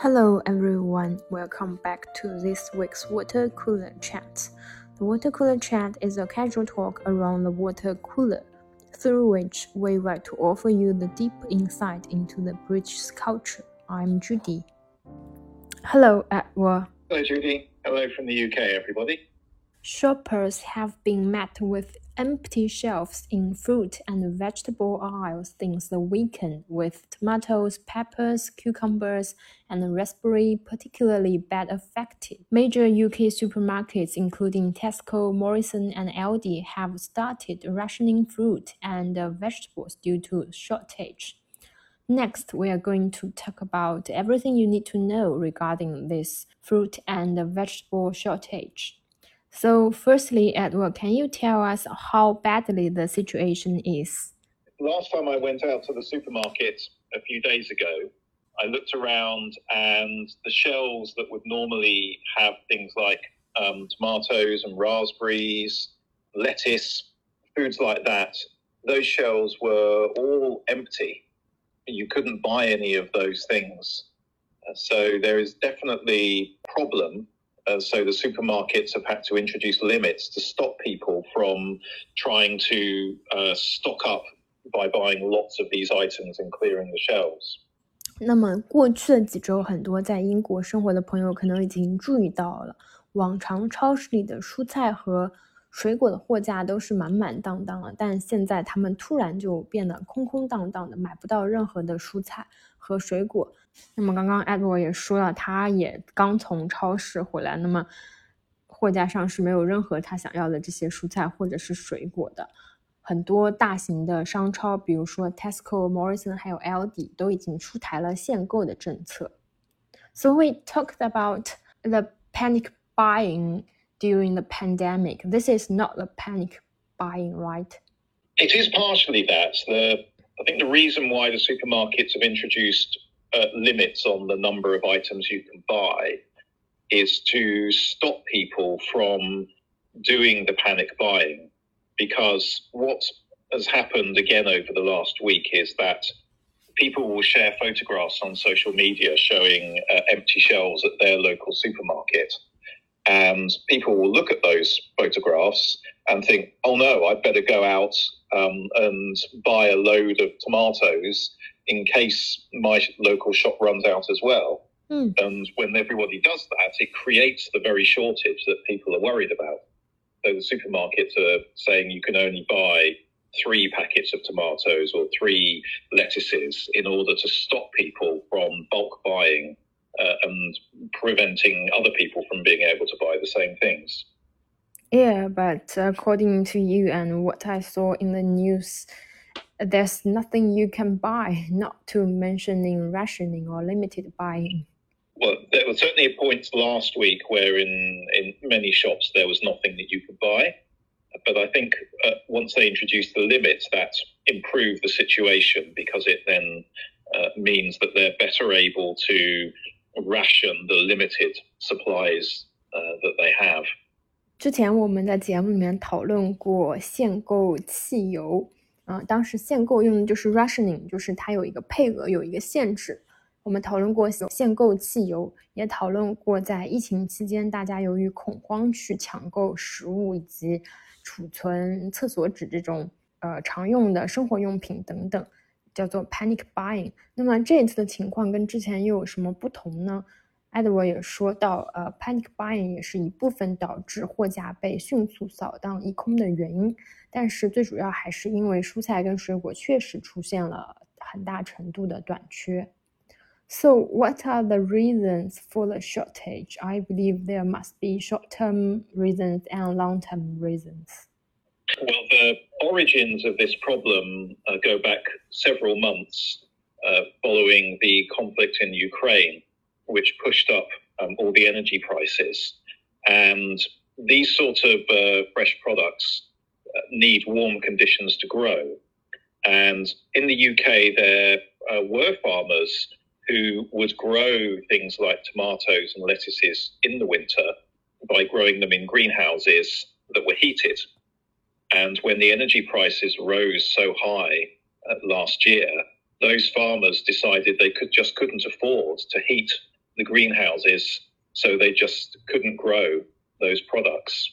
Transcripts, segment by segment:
Hello everyone, welcome back to this week's water cooler chat. The water cooler chat is a casual talk around the water cooler, through which we like to offer you the deep insight into the British culture. I'm Judy. Hello, Edward. Hello, Judy. Hello from the UK, everybody. Shoppers have been met with empty shelves in fruit and vegetable aisles since the weekend, with tomatoes, peppers, cucumbers, and raspberry particularly bad affected. Major UK supermarkets, including Tesco, Morrison, and Aldi, have started rationing fruit and uh, vegetables due to shortage. Next, we are going to talk about everything you need to know regarding this fruit and vegetable shortage. So, firstly, Edward, can you tell us how badly the situation is? Last time I went out to the supermarket a few days ago, I looked around and the shelves that would normally have things like um, tomatoes and raspberries, lettuce, foods like that, those shelves were all empty. You couldn't buy any of those things. So there is definitely a problem uh, so the supermarkets have had to introduce limits to stop people from trying to uh, stock up by buying lots of these items and clearing the shelves. 那么过去的几周，很多在英国生活的朋友可能已经注意到了，往常超市里的蔬菜和 水果的货架都是满满当当的，但现在他们突然就变得空空荡荡的，买不到任何的蔬菜和水果。那么刚刚 Edward 也说了，他也刚从超市回来，那么货架上是没有任何他想要的这些蔬菜或者是水果的。很多大型的商超，比如说 Tesco、Morrison 还有 L D，都已经出台了限购的政策。So we talked about the panic buying. During the pandemic. This is not the panic buying, right? It is partially that. The, I think the reason why the supermarkets have introduced uh, limits on the number of items you can buy is to stop people from doing the panic buying. Because what has happened again over the last week is that people will share photographs on social media showing uh, empty shelves at their local supermarket and people will look at those photographs and think, oh no, I'd better go out um, and buy a load of tomatoes in case my local shop runs out as well. Mm. And when everybody does that, it creates the very shortage that people are worried about. So the supermarkets are saying you can only buy three packets of tomatoes or three lettuces in order to stop people from bulk buying uh, and preventing other people from being able to buy the same things. Yeah, but according to you and what I saw in the news, there's nothing you can buy, not to mentioning rationing or limited buying. Well, there was certainly a point last week where in, in many shops there was nothing that you could buy. But I think uh, once they introduced the limits, that improved the situation because it then uh, means that they're better able to ration the limited supplies that they have. 之前我们在节目里面讨论过限购汽油，啊，当时限购用的就是 rationing，就是它有一个配额，有一个限制。我们讨论过限购汽油，也讨论过在疫情期间，大家由于恐慌去抢购食物以及储存厕所纸这种呃常用的生活用品等等。叫做 panic buying。那么这一次的情况跟之前又有什么不同呢？Edward 也说到，呃，panic buying 也是一部分导致货架被迅速扫荡一空的原因，但是最主要还是因为蔬菜跟水果确实出现了很大程度的短缺。So what are the reasons for the shortage? I believe there must be short-term reasons and long-term reasons. Well, the origins of this problem uh, go back several months uh, following the conflict in Ukraine, which pushed up um, all the energy prices. And these sorts of uh, fresh products uh, need warm conditions to grow. And in the UK, there uh, were farmers who would grow things like tomatoes and lettuces in the winter by growing them in greenhouses that were heated. And when the energy prices rose so high uh, last year, those farmers decided they could just couldn't afford to heat the greenhouses, so they just couldn't grow those products.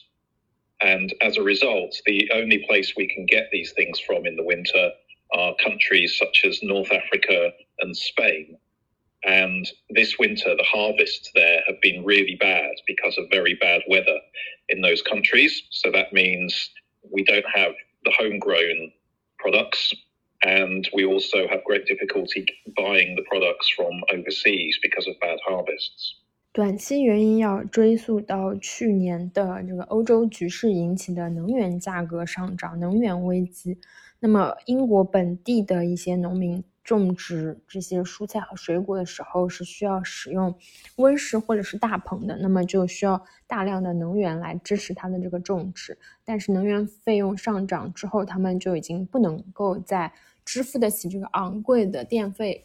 And as a result, the only place we can get these things from in the winter are countries such as North Africa and Spain. And this winter, the harvests there have been really bad because of very bad weather in those countries. So that means we don't have the homegrown products. And we also have great difficulty buying the products from overseas because of bad harvests. 短期原因要追溯到去年的这个欧洲局势引起的能源价格上涨、能源危机。那么，英国本地的一些农民 种植这些蔬菜和水果的时候，是需要使用温室或者是大棚的，那么就需要大量的能源来支持它的这个种植。但是能源费用上涨之后，他们就已经不能够再支付得起这个昂贵的电费。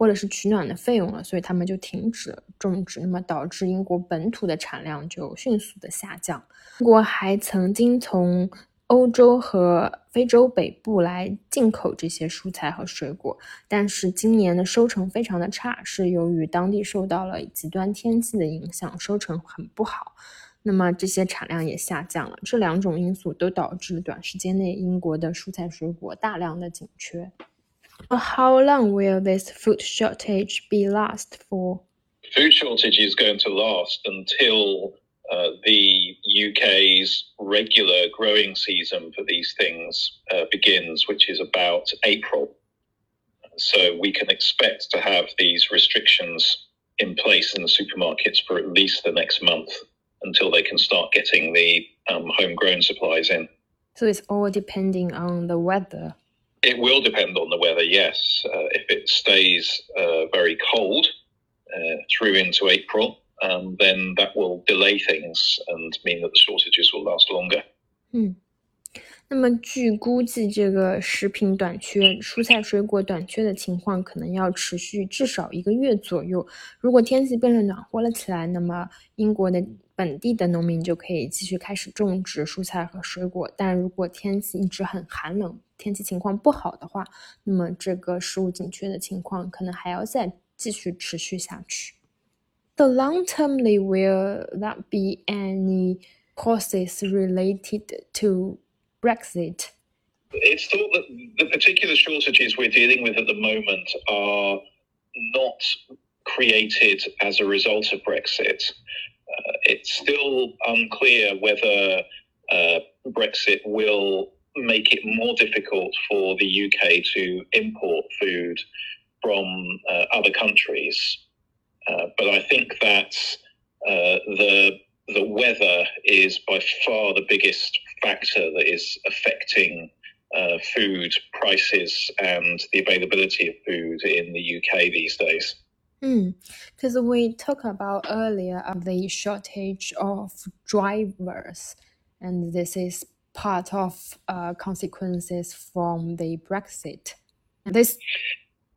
或者是取暖的费用了，所以他们就停止了种植，那么导致英国本土的产量就迅速的下降。英国还曾经从欧洲和非洲北部来进口这些蔬菜和水果，但是今年的收成非常的差，是由于当地受到了极端天气的影响，收成很不好，那么这些产量也下降了。这两种因素都导致短时间内英国的蔬菜水果大量的紧缺。How long will this food shortage be last for? Food shortage is going to last until uh, the UK's regular growing season for these things uh, begins, which is about April. So we can expect to have these restrictions in place in the supermarkets for at least the next month until they can start getting the um, homegrown supplies in. So it's all depending on the weather. It will depend on the weather, yes. Uh, if it stays uh, very cold uh, through into April, um, then that will delay things and mean that the shortages will last longer. 嗯，那么据估计，这个食品短缺、蔬菜水果短缺的情况可能要持续至少一个月左右。如果天气变得暖和了起来，那么英国的本地的农民就可以继续开始种植蔬菜和水果。但如果天气一直很寒冷，天气情况不好的话，那么这个食物紧缺的情况可能还要再继续持续下去。The long termly will that be any causes related to Brexit? It's thought that the particular shortages we're dealing with at the moment are not created as a result of Brexit. Uh, it's still unclear whether uh, Brexit will make it more difficult for the UK to import food from uh, other countries. Uh, but I think that uh, the the weather is by far the biggest factor that is affecting uh, food prices and the availability of food in the UK these days. Because mm, we talked about earlier of the shortage of drivers, and this is part of uh, consequences from the Brexit. This,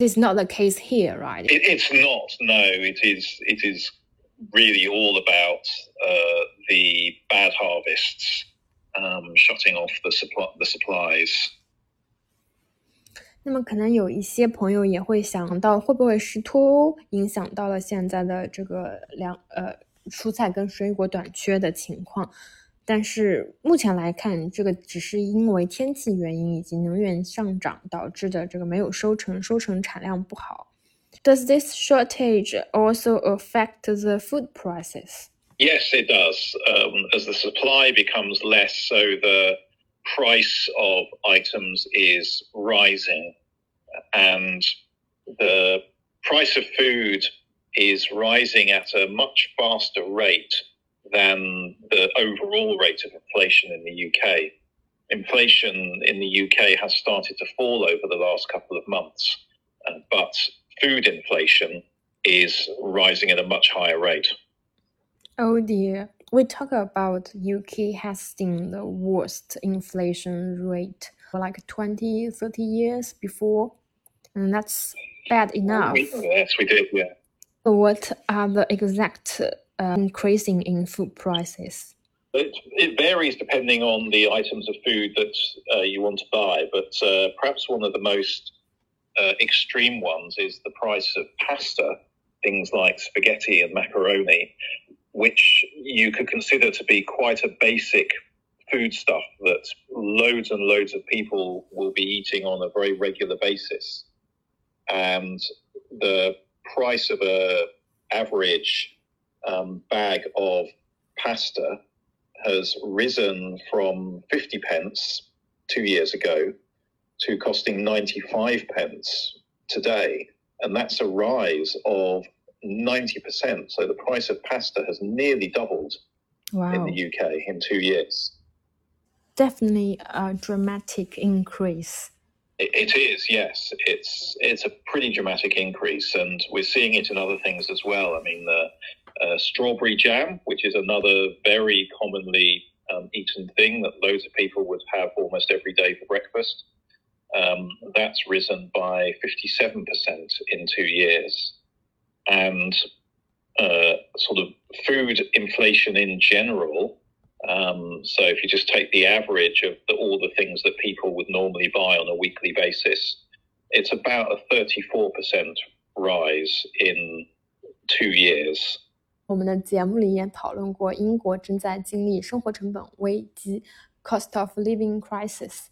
this is not the case here, right? It, it's not. No, it is. It is really all about uh, the bad harvests, um, shutting off the supply the supplies. 那么可能有一些朋友也会想到，会不会是脱欧影响到了现在的这个粮呃蔬菜跟水果短缺的情况？ 但是目前来看，这个只是因为天气原因以及能源上涨导致的这个没有收成，收成产量不好。Does this shortage also affect the food prices? Yes, it does. Um, as the supply becomes less, so the price of items is rising, and the price of food is rising at a much faster rate than the overall rate of inflation in the UK. Inflation in the UK has started to fall over the last couple of months, uh, but food inflation is rising at a much higher rate. Oh dear. We talk about UK has seen the worst inflation rate for like 20, 30 years before. And that's bad enough. Yes, we did, yeah. What are the exact uh, increasing in food prices? It, it, varies depending on the items of food that uh, you want to buy, but uh, perhaps one of the most uh, extreme ones is the price of pasta, things like spaghetti and macaroni, which you could consider to be quite a basic food stuff that loads and loads of people will be eating on a very regular basis. And the price of a average um, bag of pasta has risen from 50 pence two years ago to costing 95 pence today. And that's a rise of 90%. So the price of pasta has nearly doubled wow. in the UK in two years. Definitely a dramatic increase. It is, yes. It's it's a pretty dramatic increase, and we're seeing it in other things as well. I mean, the uh, strawberry jam, which is another very commonly um, eaten thing that loads of people would have almost every day for breakfast. Um, that's risen by 57% in two years. And uh, sort of food inflation in general um, so if you just take the average of the, all the things that people would normally buy on a weekly basis, it's about a 34% rise in two years. 我们的节目里也讨论过，英国正在经历生活成本危机 （cost of living crisis），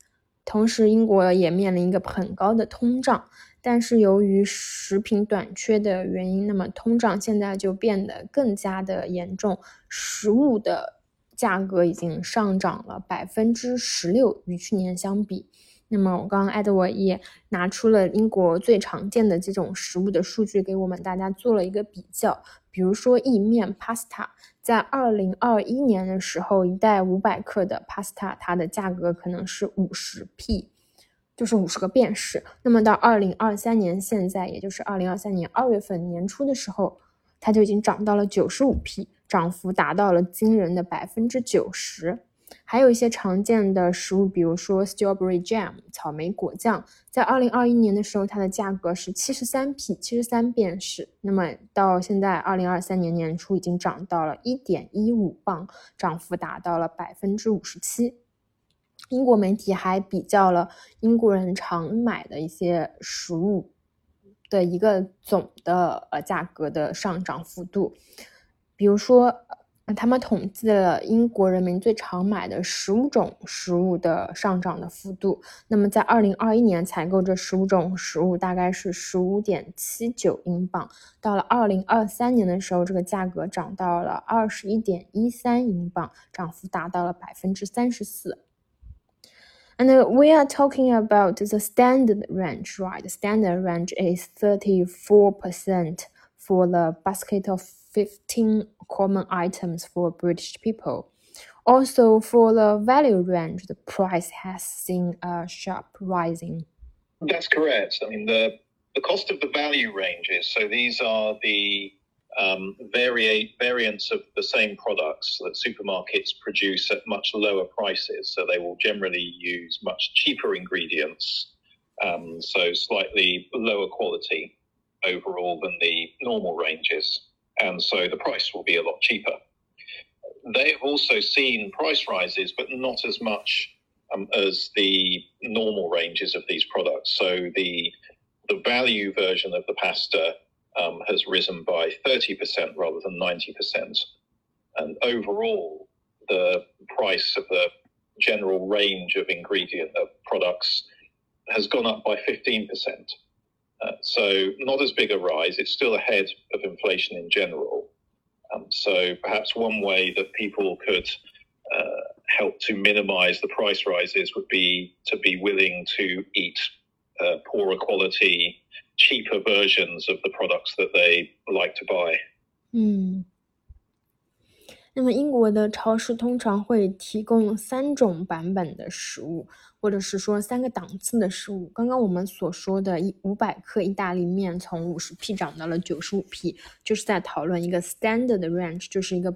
同时英国也面临一个很高的通胀。但是由于食品短缺的原因，那么通胀现在就变得更加的严重，食物的价格已经上涨了百分之十六，与去年相比。那么我刚刚艾德沃也拿出了英国最常见的几种食物的数据给我们大家做了一个比较。比如说意面 （pasta），在二零二一年的时候，一袋五百克的 pasta 它的价格可能是五十 p，就是五十个便士。那么到二零二三年现在，也就是二零二三年二月份年初的时候，它就已经涨到了九十五 p。涨幅达到了惊人的百分之九十，还有一些常见的食物，比如说 strawberry jam 草莓果酱，在二零二一年的时候，它的价格是七十三 p 七十三便士，那么到现在二零二三年年初已经涨到了一点一五磅，涨幅达到了百分之五十七。英国媒体还比较了英国人常买的一些食物的一个总的呃价格的上涨幅度。比如说，他们统计了英国人民最常买的十五种食物的上涨的幅度。那么，在二零二一年采购这十五种食物大概是十五点七九英镑，到了二零二三年的时候，这个价格涨到了二十一点一三英镑，涨幅达到了百分之三十四。And we are talking about the standard range, right? The standard range is thirty four percent for the basket of 15 common items for British people. Also, for the value range, the price has seen a sharp rising. That's correct. I mean, the, the cost of the value ranges, so these are the um, vari- variants of the same products that supermarkets produce at much lower prices. So they will generally use much cheaper ingredients, um, so slightly lower quality overall than the normal ranges and so the price will be a lot cheaper. They have also seen price rises, but not as much um, as the normal ranges of these products. So the the value version of the pasta um, has risen by 30% rather than 90%. And overall, the price of the general range of ingredient of products has gone up by 15%. Uh, so not as big a rise. It's still ahead of inflation in general. Um, so perhaps one way that people could uh, help to minimise the price rises would be to be willing to eat uh, poorer quality, cheaper versions of the products that they like to buy. 嗯。那么英国的超市通常会提供三种版本的食物，或者是说三个档次的食物。刚刚我们所说的一五百克意大利面从五十 p 涨到了九十五 p，就是在讨论一个 standard range，就是一个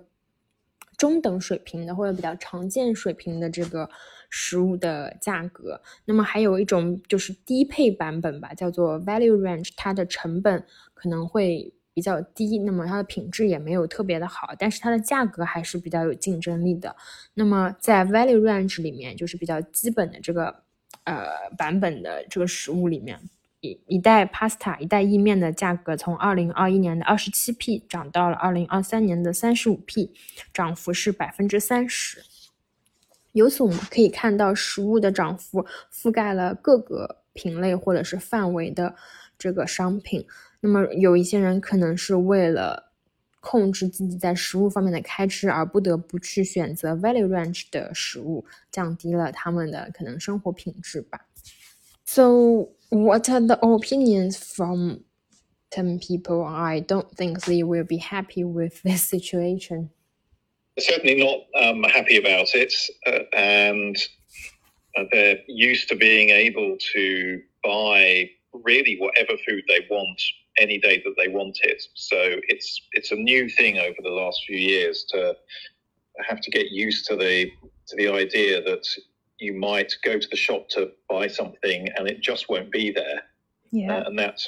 中等水平的或者比较常见水平的这个食物的价格。那么还有一种就是低配版本吧，叫做 value range，它的成本可能会。比较低，那么它的品质也没有特别的好，但是它的价格还是比较有竞争力的。那么在 value range 里面，就是比较基本的这个呃版本的这个食物里面，一一袋 pasta 一袋意面的价格从二零二一年的二十七 p 涨到了二零二三年的三十五 p，涨幅是百分之三十。由此我们可以看到，食物的涨幅覆盖了各个品类或者是范围的这个商品。那么有一些人可能是为了控制自己在食物方面的开支，而不得不去选择 value range 的食物，降低了他们的可能生活品质吧。So what are the opinions from some people? I don't think they will be happy with this situation. Certainly not um, happy about it, uh, and uh, they're used to being able to buy really whatever food they want any day that they want it. So it's it's a new thing over the last few years to have to get used to the to the idea that you might go to the shop to buy something and it just won't be there. Yeah. Uh, and that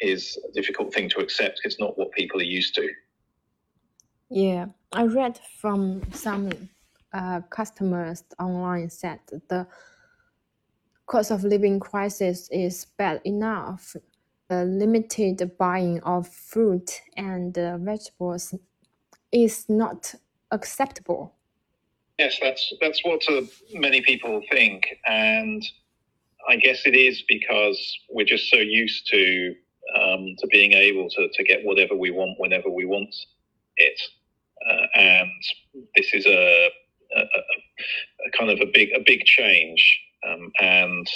is a difficult thing to accept. It's not what people are used to. Yeah. I read from some uh, customers online said the cost of living crisis is bad enough. The limited buying of fruit and uh, vegetables is not acceptable. Yes, that's that's what uh, many people think, and I guess it is because we're just so used to um, to being able to, to get whatever we want whenever we want it, uh, and this is a, a, a, kind of a big a big change, um, and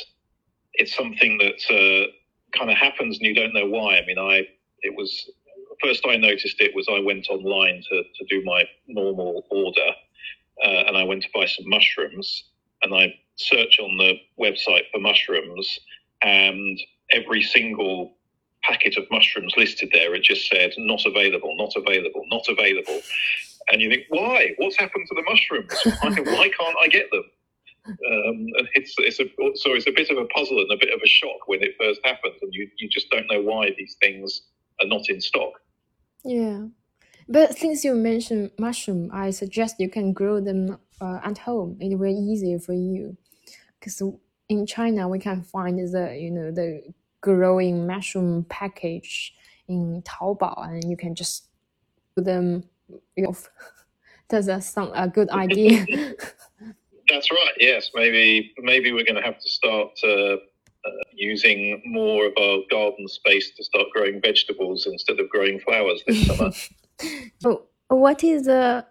it's something that uh, kind of happens and you don't know why. I mean, I it was first I noticed it was I went online to, to do my normal order uh, and I went to buy some mushrooms, and I search on the website for mushrooms, and every single packet of mushrooms listed there, it just said not available, not available, not available. And you think, why? What's happened to the mushrooms? Why, why can't I get them? Um, it's it's a so it's a bit of a puzzle and a bit of a shock when it first happens, and you you just don't know why these things are not in stock. Yeah. But since you mentioned mushroom, I suggest you can grow them uh, at home. It will be easier for you, because in China we can find the you know the growing mushroom package in Taobao, and you can just put them. Does that sound a good idea? That's right. Yes, maybe maybe we're going to have to start uh, uh, using more of our garden space to start growing vegetables instead of growing flowers this summer. So, what is the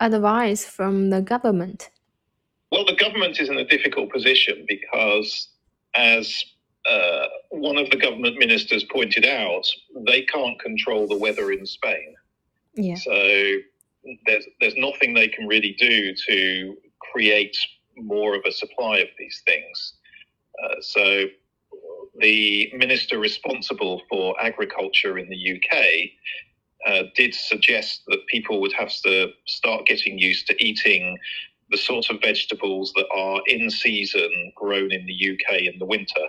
advice from the government? Well, the government is in a difficult position because, as uh, one of the government ministers pointed out, they can't control the weather in Spain. Yeah. So there's there's nothing they can really do to create more of a supply of these things. Uh, so the minister responsible for agriculture in the UK uh, did suggest that people would have to start getting used to eating the sort of vegetables that are in season grown in the UK in the winter,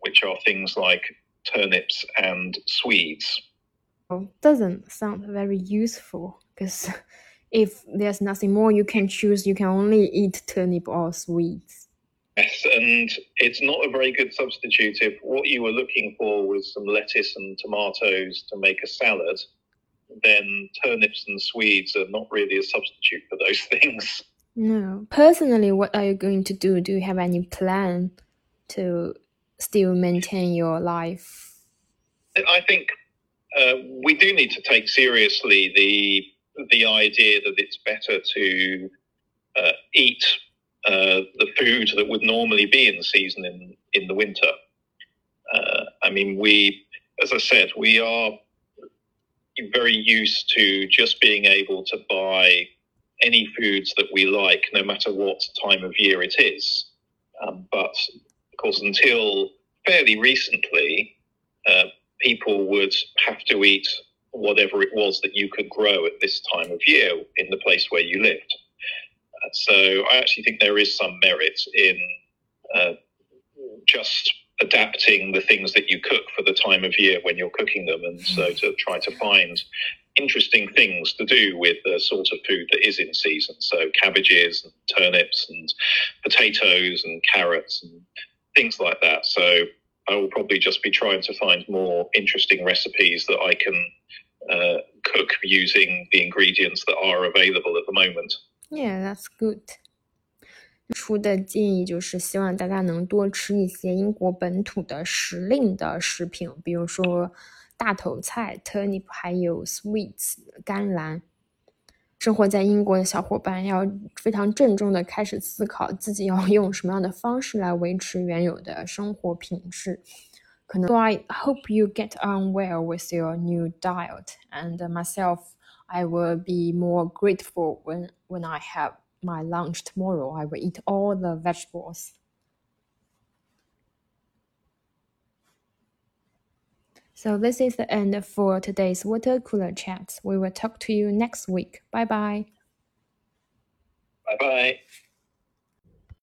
which are things like turnips and swedes. Oh, doesn't sound very useful because if there's nothing more you can choose, you can only eat turnip or swedes. Yes, and it's not a very good substitute if what you were looking for was some lettuce and tomatoes to make a salad then turnips and swedes are not really a substitute for those things. No. Personally, what are you going to do? Do you have any plan to still maintain your life? I think uh, we do need to take seriously the the idea that it's better to uh, eat uh, the food that would normally be in season in in the winter. Uh, I mean, we, as I said, we are very used to just being able to buy any foods that we like, no matter what time of year it is. Um, but of course, until fairly recently, uh, people would have to eat whatever it was that you could grow at this time of year in the place where you lived. Uh, so I actually think there is some merit in uh, just adapting the things that you cook for the time of year when you're cooking them, and so to try to find interesting things to do with the sort of food that is in season. So cabbages and turnips and potatoes and carrots and things like that. So I will probably just be trying to find more interesting recipes that I can uh, cook using the ingredients that are available at the moment. Yeah, that's good. 出的建议就是希望大家能多吃一些英国本土的时令的食品，比如说大头菜 turnip，还有 sweets 甘蓝。生活在英国的小伙伴要非常郑重的开始思考自己要用什么样的方式来维持原有的生活品质。So I hope you get on well with your new diet, and myself, I will be more grateful when when I have my lunch tomorrow. I will eat all the vegetables. So this is the end for today's water cooler chat. We will talk to you next week. Bye bye. Bye bye.